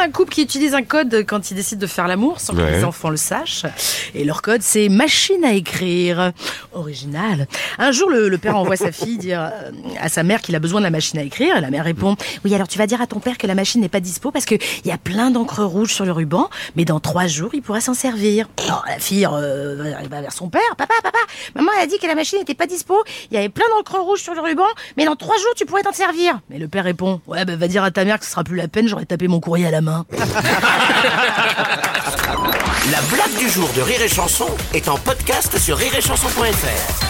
D'un couple qui utilise un code quand ils décident de faire l'amour sans que Ouais. les enfants le sachent. Et leur code, c'est machine à écrire. Original. Un jour, le, le père envoie sa fille dire euh, à sa mère qu'il a besoin de la machine à écrire. Et la mère répond Oui, alors tu vas dire à ton père que la machine n'est pas dispo parce qu'il y a plein d'encre rouge sur le ruban, mais dans trois jours, il pourra s'en servir. Alors la fille euh, va vers son père Papa, papa, maman elle a dit que la machine n'était pas dispo. Il y avait plein d'encre rouge sur le ruban, mais dans trois jours, tu pourrais t'en servir. Mais le père répond Ouais, bah va dire à ta mère que ce sera plus la peine, j'aurais tapé mon courrier à la main. La blague du jour de Rire et Chanson est en podcast sur rireetchanson.fr.